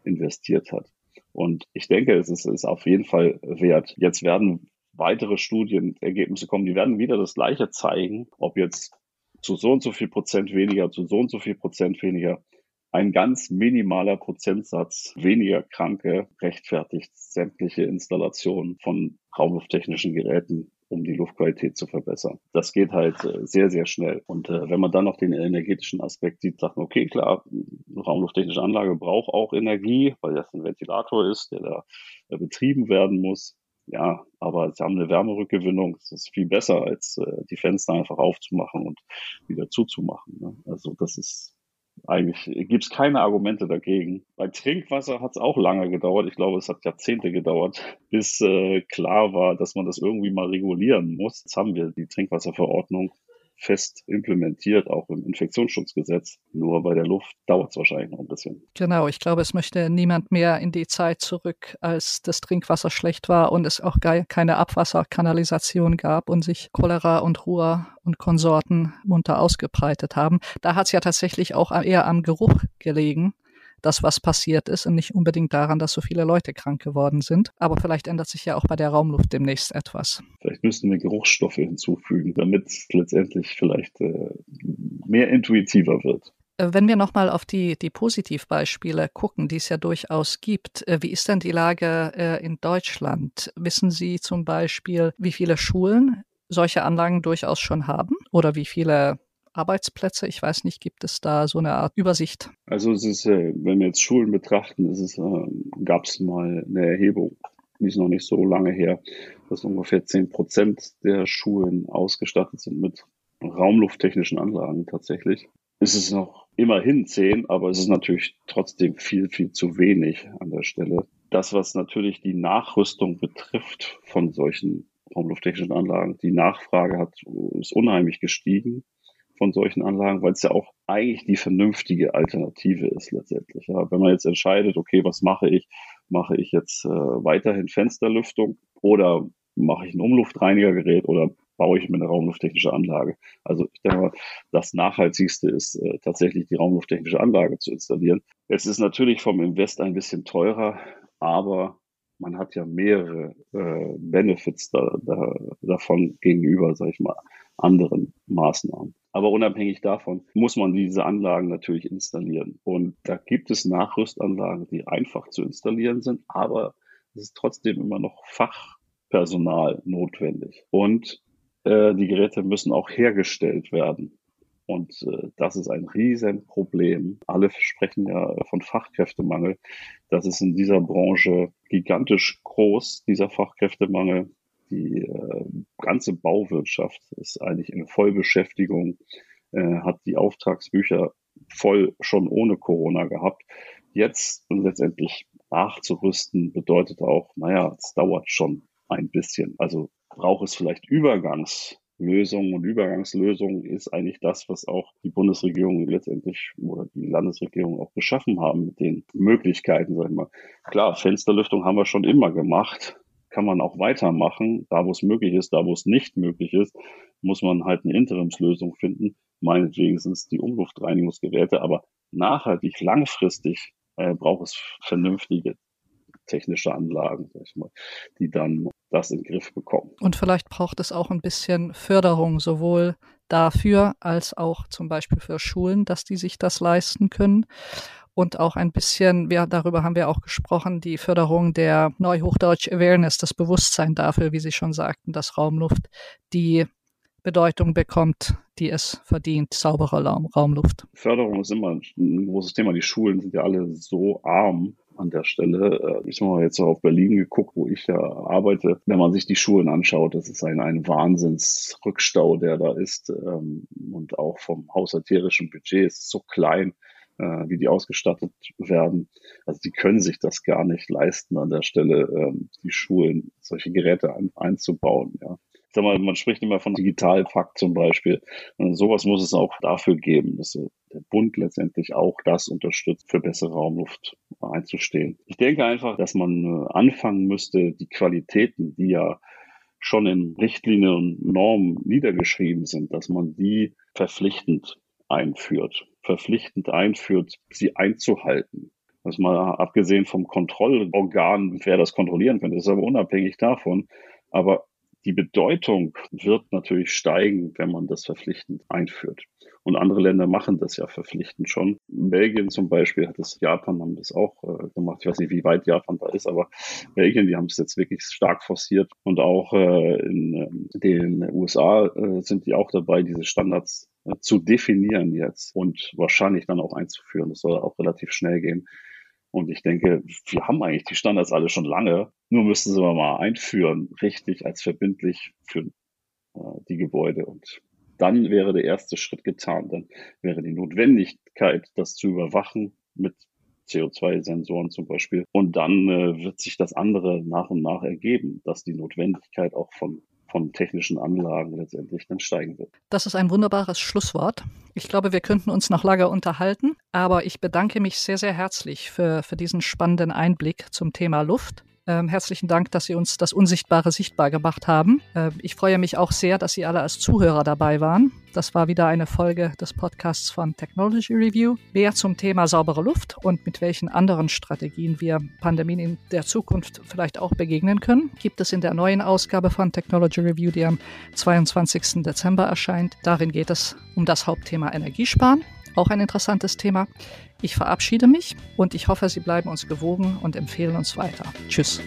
investiert hat. Und ich denke, es ist, ist auf jeden Fall wert. Jetzt werden weitere Studienergebnisse kommen, die werden wieder das Gleiche zeigen, ob jetzt zu so und so viel Prozent weniger, zu so und so viel Prozent weniger. Ein ganz minimaler Prozentsatz weniger Kranke rechtfertigt sämtliche Installationen von raumlufttechnischen Geräten um die Luftqualität zu verbessern. Das geht halt äh, sehr, sehr schnell. Und äh, wenn man dann noch den energetischen Aspekt sieht, sagt man, okay, klar, eine raumlufttechnische Anlage braucht auch Energie, weil das ein Ventilator ist, der da äh, betrieben werden muss. Ja, aber sie haben eine Wärmerückgewinnung. Das ist viel besser, als äh, die Fenster einfach aufzumachen und wieder zuzumachen. Ne? Also das ist eigentlich gibt es keine Argumente dagegen. Bei Trinkwasser hat es auch lange gedauert. Ich glaube, es hat Jahrzehnte gedauert, bis äh, klar war, dass man das irgendwie mal regulieren muss. Jetzt haben wir die Trinkwasserverordnung fest implementiert, auch im Infektionsschutzgesetz. Nur bei der Luft dauert es wahrscheinlich noch ein bisschen. Genau, ich glaube, es möchte niemand mehr in die Zeit zurück, als das Trinkwasser schlecht war und es auch keine Abwasserkanalisation gab und sich Cholera und Ruhr und Konsorten munter ausgebreitet haben. Da hat es ja tatsächlich auch eher am Geruch gelegen das, was passiert ist und nicht unbedingt daran, dass so viele Leute krank geworden sind. Aber vielleicht ändert sich ja auch bei der Raumluft demnächst etwas. Vielleicht müssten wir Geruchsstoffe hinzufügen, damit es letztendlich vielleicht äh, mehr intuitiver wird. Äh, wenn wir nochmal auf die, die Positivbeispiele gucken, die es ja durchaus gibt, äh, wie ist denn die Lage äh, in Deutschland? Wissen Sie zum Beispiel, wie viele Schulen solche Anlagen durchaus schon haben oder wie viele Arbeitsplätze? Ich weiß nicht, gibt es da so eine Art Übersicht? Also es ist, äh, wenn wir jetzt Schulen betrachten, ist es, äh, gab es mal eine Erhebung, die ist noch nicht so lange her, dass ungefähr zehn Prozent der Schulen ausgestattet sind mit raumlufttechnischen Anlagen tatsächlich. Es ist noch immerhin zehn, aber es ist natürlich trotzdem viel, viel zu wenig an der Stelle. Das, was natürlich die Nachrüstung betrifft von solchen raumlufttechnischen Anlagen, die Nachfrage hat, ist unheimlich gestiegen von solchen Anlagen, weil es ja auch eigentlich die vernünftige Alternative ist letztendlich. Ja, wenn man jetzt entscheidet, okay, was mache ich? Mache ich jetzt äh, weiterhin Fensterlüftung oder mache ich ein Umluftreinigergerät oder baue ich mir eine raumlufttechnische Anlage? Also ich denke mal, das Nachhaltigste ist äh, tatsächlich die raumlufttechnische Anlage zu installieren. Es ist natürlich vom Invest ein bisschen teurer, aber man hat ja mehrere äh, Benefits da, da, davon gegenüber, sag ich mal, anderen Maßnahmen. Aber unabhängig davon muss man diese Anlagen natürlich installieren. Und da gibt es Nachrüstanlagen, die einfach zu installieren sind, aber es ist trotzdem immer noch Fachpersonal notwendig. Und äh, die Geräte müssen auch hergestellt werden. Und äh, das ist ein Riesenproblem. Alle sprechen ja von Fachkräftemangel. Das ist in dieser Branche gigantisch groß, dieser Fachkräftemangel. Die äh, ganze Bauwirtschaft ist eigentlich in Vollbeschäftigung, äh, hat die Auftragsbücher voll schon ohne Corona gehabt. Jetzt letztendlich nachzurüsten bedeutet auch, naja, es dauert schon ein bisschen. Also braucht es vielleicht Übergangslösungen und Übergangslösungen ist eigentlich das, was auch die Bundesregierung letztendlich oder die Landesregierung auch geschaffen haben mit den Möglichkeiten, sag ich mal. Klar, Fensterlüftung haben wir schon immer gemacht, kann man auch weitermachen. Da, wo es möglich ist, da, wo es nicht möglich ist, muss man halt eine Interimslösung finden. Meinetwegen sind es die Umluftreinigungsgeräte, aber nachhaltig, langfristig äh, braucht es vernünftige technische Anlagen, mal, die dann das in den Griff bekommen. Und vielleicht braucht es auch ein bisschen Förderung, sowohl dafür als auch zum Beispiel für Schulen, dass die sich das leisten können. Und auch ein bisschen, wir, darüber haben wir auch gesprochen, die Förderung der Neuhochdeutsch Awareness, das Bewusstsein dafür, wie Sie schon sagten, dass Raumluft die Bedeutung bekommt, die es verdient, saubere Raum, Raumluft. Förderung ist immer ein großes Thema. Die Schulen sind ja alle so arm an der Stelle. Äh, ich habe jetzt auf Berlin geguckt, wo ich ja arbeite. Wenn man sich die Schulen anschaut, das ist ein, ein Wahnsinnsrückstau, der da ist. Ähm, und auch vom haushalterischen Budget ist es so klein, äh, wie die ausgestattet werden. Also die können sich das gar nicht leisten an der Stelle, ähm, die Schulen solche Geräte einzubauen. Ja sag mal, man spricht immer von Digitalpakt zum Beispiel. Und sowas muss es auch dafür geben, dass der Bund letztendlich auch das unterstützt, für bessere Raumluft einzustehen. Ich denke einfach, dass man äh, anfangen müsste, die Qualitäten, die ja schon in Richtlinien und Normen niedergeschrieben sind, dass man die verpflichtend einführt, verpflichtend einführt, sie einzuhalten. Das mal abgesehen vom Kontrollorgan, wer das kontrollieren könnte, ist aber unabhängig davon. Aber die Bedeutung wird natürlich steigen, wenn man das verpflichtend einführt. Und andere Länder machen das ja verpflichtend schon. Belgien zum Beispiel hat das, Japan haben das auch äh, gemacht. Ich weiß nicht, wie weit Japan da ist, aber Belgien, die haben es jetzt wirklich stark forciert. Und auch äh, in äh, den USA äh, sind die auch dabei, diese Standards zu definieren jetzt und wahrscheinlich dann auch einzuführen. Das soll auch relativ schnell gehen. Und ich denke, wir haben eigentlich die Standards alle schon lange. Nur müssten sie mal einführen, richtig als verbindlich für äh, die Gebäude. Und dann wäre der erste Schritt getan. Dann wäre die Notwendigkeit, das zu überwachen mit CO2-Sensoren zum Beispiel. Und dann äh, wird sich das andere nach und nach ergeben, dass die Notwendigkeit auch von von technischen Anlagen letztendlich dann steigen wird. Das ist ein wunderbares Schlusswort. Ich glaube, wir könnten uns noch lange unterhalten, aber ich bedanke mich sehr, sehr herzlich für, für diesen spannenden Einblick zum Thema Luft. Ähm, herzlichen Dank, dass Sie uns das Unsichtbare sichtbar gemacht haben. Äh, ich freue mich auch sehr, dass Sie alle als Zuhörer dabei waren. Das war wieder eine Folge des Podcasts von Technology Review. Mehr zum Thema saubere Luft und mit welchen anderen Strategien wir Pandemien in der Zukunft vielleicht auch begegnen können, gibt es in der neuen Ausgabe von Technology Review, die am 22. Dezember erscheint. Darin geht es um das Hauptthema Energiesparen. Auch ein interessantes Thema. Ich verabschiede mich und ich hoffe, Sie bleiben uns gewogen und empfehlen uns weiter. Tschüss.